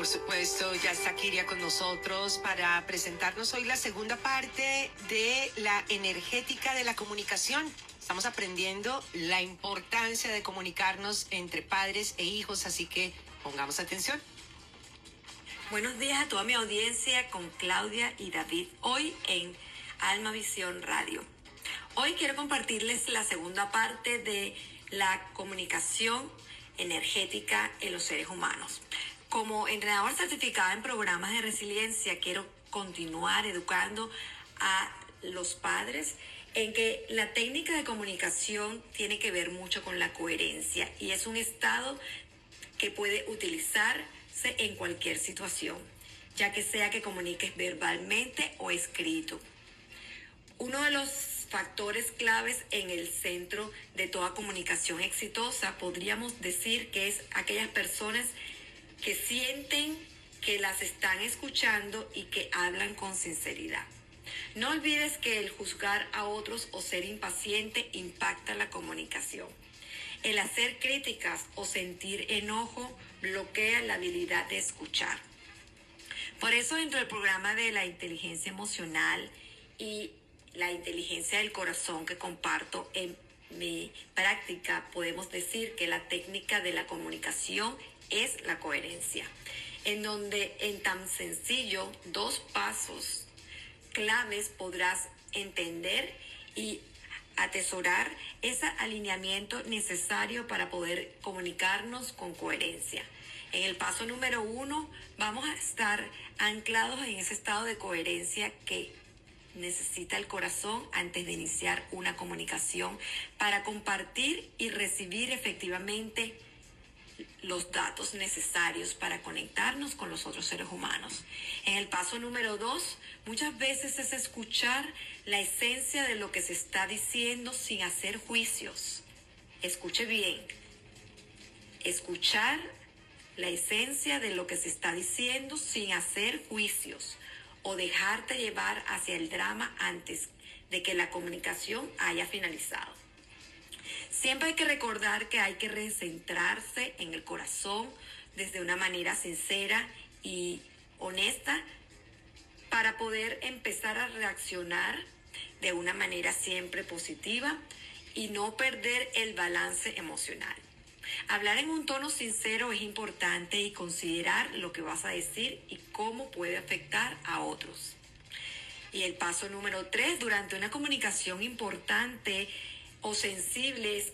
por supuesto, ya está Kiria con nosotros para presentarnos hoy la segunda parte de la energética de la comunicación. Estamos aprendiendo la importancia de comunicarnos entre padres e hijos, así que pongamos atención. Buenos días a toda mi audiencia con Claudia y David hoy en Alma Visión Radio. Hoy quiero compartirles la segunda parte de la comunicación energética en los seres humanos. Como entrenador certificada en programas de resiliencia, quiero continuar educando a los padres en que la técnica de comunicación tiene que ver mucho con la coherencia y es un estado que puede utilizarse en cualquier situación, ya que sea que comuniques verbalmente o escrito. Uno de los factores claves en el centro de toda comunicación exitosa, podríamos decir que es aquellas personas que sienten que las están escuchando y que hablan con sinceridad. No olvides que el juzgar a otros o ser impaciente impacta la comunicación. El hacer críticas o sentir enojo bloquea la habilidad de escuchar. Por eso dentro del programa de la inteligencia emocional y la inteligencia del corazón que comparto en mi práctica, podemos decir que la técnica de la comunicación es la coherencia, en donde en tan sencillo dos pasos claves podrás entender y atesorar ese alineamiento necesario para poder comunicarnos con coherencia. En el paso número uno vamos a estar anclados en ese estado de coherencia que necesita el corazón antes de iniciar una comunicación para compartir y recibir efectivamente los datos necesarios para conectarnos con los otros seres humanos. En el paso número dos, muchas veces es escuchar la esencia de lo que se está diciendo sin hacer juicios. Escuche bien. Escuchar la esencia de lo que se está diciendo sin hacer juicios o dejarte llevar hacia el drama antes de que la comunicación haya finalizado. Siempre hay que recordar que hay que recentrarse en el corazón desde una manera sincera y honesta para poder empezar a reaccionar de una manera siempre positiva y no perder el balance emocional. Hablar en un tono sincero es importante y considerar lo que vas a decir y cómo puede afectar a otros. Y el paso número tres, durante una comunicación importante o sensible, es,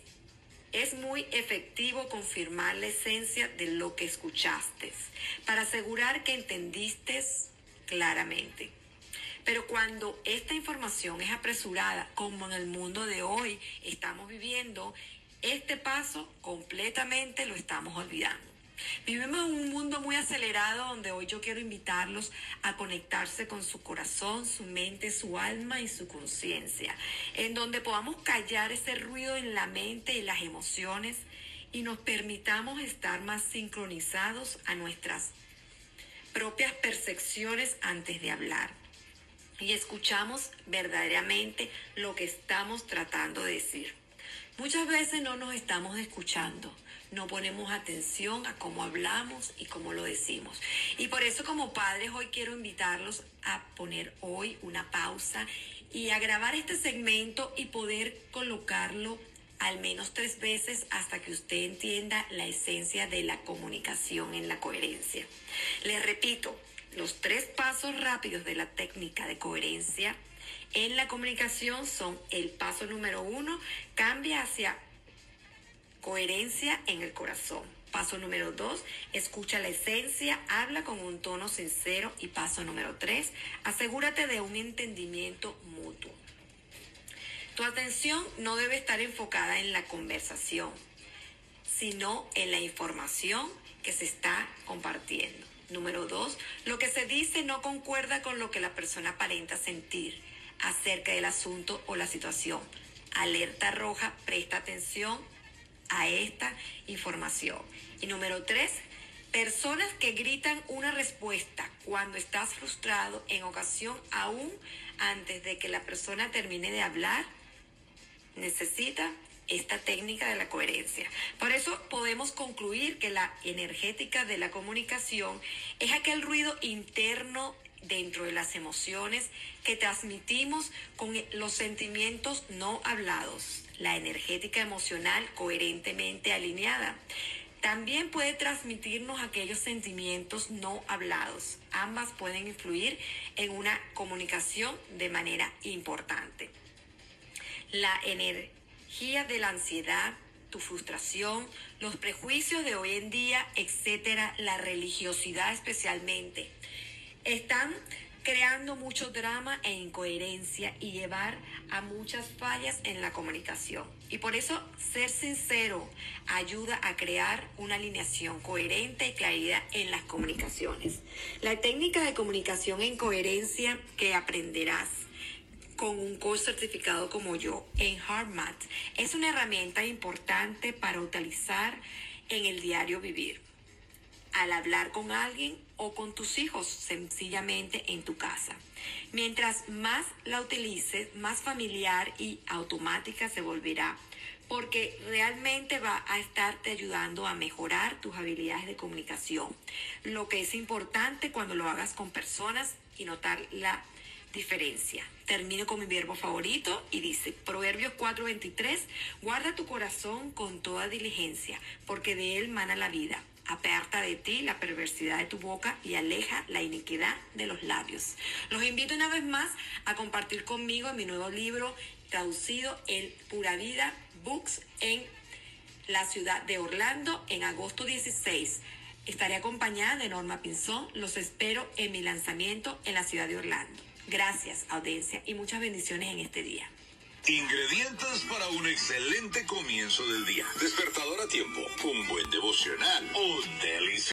es muy efectivo confirmar la esencia de lo que escuchaste para asegurar que entendiste claramente. Pero cuando esta información es apresurada, como en el mundo de hoy estamos viviendo, este paso completamente lo estamos olvidando. Vivimos en un mundo muy acelerado donde hoy yo quiero invitarlos a conectarse con su corazón, su mente, su alma y su conciencia, en donde podamos callar ese ruido en la mente y las emociones y nos permitamos estar más sincronizados a nuestras propias percepciones antes de hablar. Y escuchamos verdaderamente lo que estamos tratando de decir. Muchas veces no nos estamos escuchando, no ponemos atención a cómo hablamos y cómo lo decimos. Y por eso como padres hoy quiero invitarlos a poner hoy una pausa y a grabar este segmento y poder colocarlo al menos tres veces hasta que usted entienda la esencia de la comunicación en la coherencia. Les repito, los tres pasos rápidos de la técnica de coherencia en la comunicación son el paso número uno, cambia hacia coherencia en el corazón. Paso número dos, escucha la esencia, habla con un tono sincero. Y paso número tres, asegúrate de un entendimiento mutuo. Tu atención no debe estar enfocada en la conversación, sino en la información que se está compartiendo. Número dos, lo que se dice no concuerda con lo que la persona aparenta sentir acerca del asunto o la situación. Alerta roja, presta atención a esta información. Y número tres, personas que gritan una respuesta cuando estás frustrado en ocasión aún antes de que la persona termine de hablar, necesita esta técnica de la coherencia. Por eso podemos concluir que la energética de la comunicación es aquel ruido interno dentro de las emociones que transmitimos con los sentimientos no hablados, la energética emocional coherentemente alineada. También puede transmitirnos aquellos sentimientos no hablados. Ambas pueden influir en una comunicación de manera importante. La energía de la ansiedad, tu frustración, los prejuicios de hoy en día, etcétera, la religiosidad especialmente, están creando mucho drama e incoherencia y llevar a muchas fallas en la comunicación. Y por eso ser sincero ayuda a crear una alineación coherente y claridad en las comunicaciones. La técnica de comunicación en coherencia que aprenderás con un curso certificado como yo en HardMat es una herramienta importante para utilizar en el diario vivir al hablar con alguien o con tus hijos sencillamente en tu casa. Mientras más la utilices, más familiar y automática se volverá, porque realmente va a estarte ayudando a mejorar tus habilidades de comunicación, lo que es importante cuando lo hagas con personas y notar la diferencia. Termino con mi verbo favorito y dice, Proverbios 4:23, guarda tu corazón con toda diligencia, porque de él mana la vida aparta de ti la perversidad de tu boca y aleja la iniquidad de los labios. Los invito una vez más a compartir conmigo mi nuevo libro traducido El Pura Vida Books en la ciudad de Orlando en agosto 16. Estaré acompañada de Norma Pinzón. Los espero en mi lanzamiento en la ciudad de Orlando. Gracias, audiencia, y muchas bendiciones en este día. Ingredientes para un excelente comienzo del día. Despertador a tiempo, un buen devocional, un delicioso.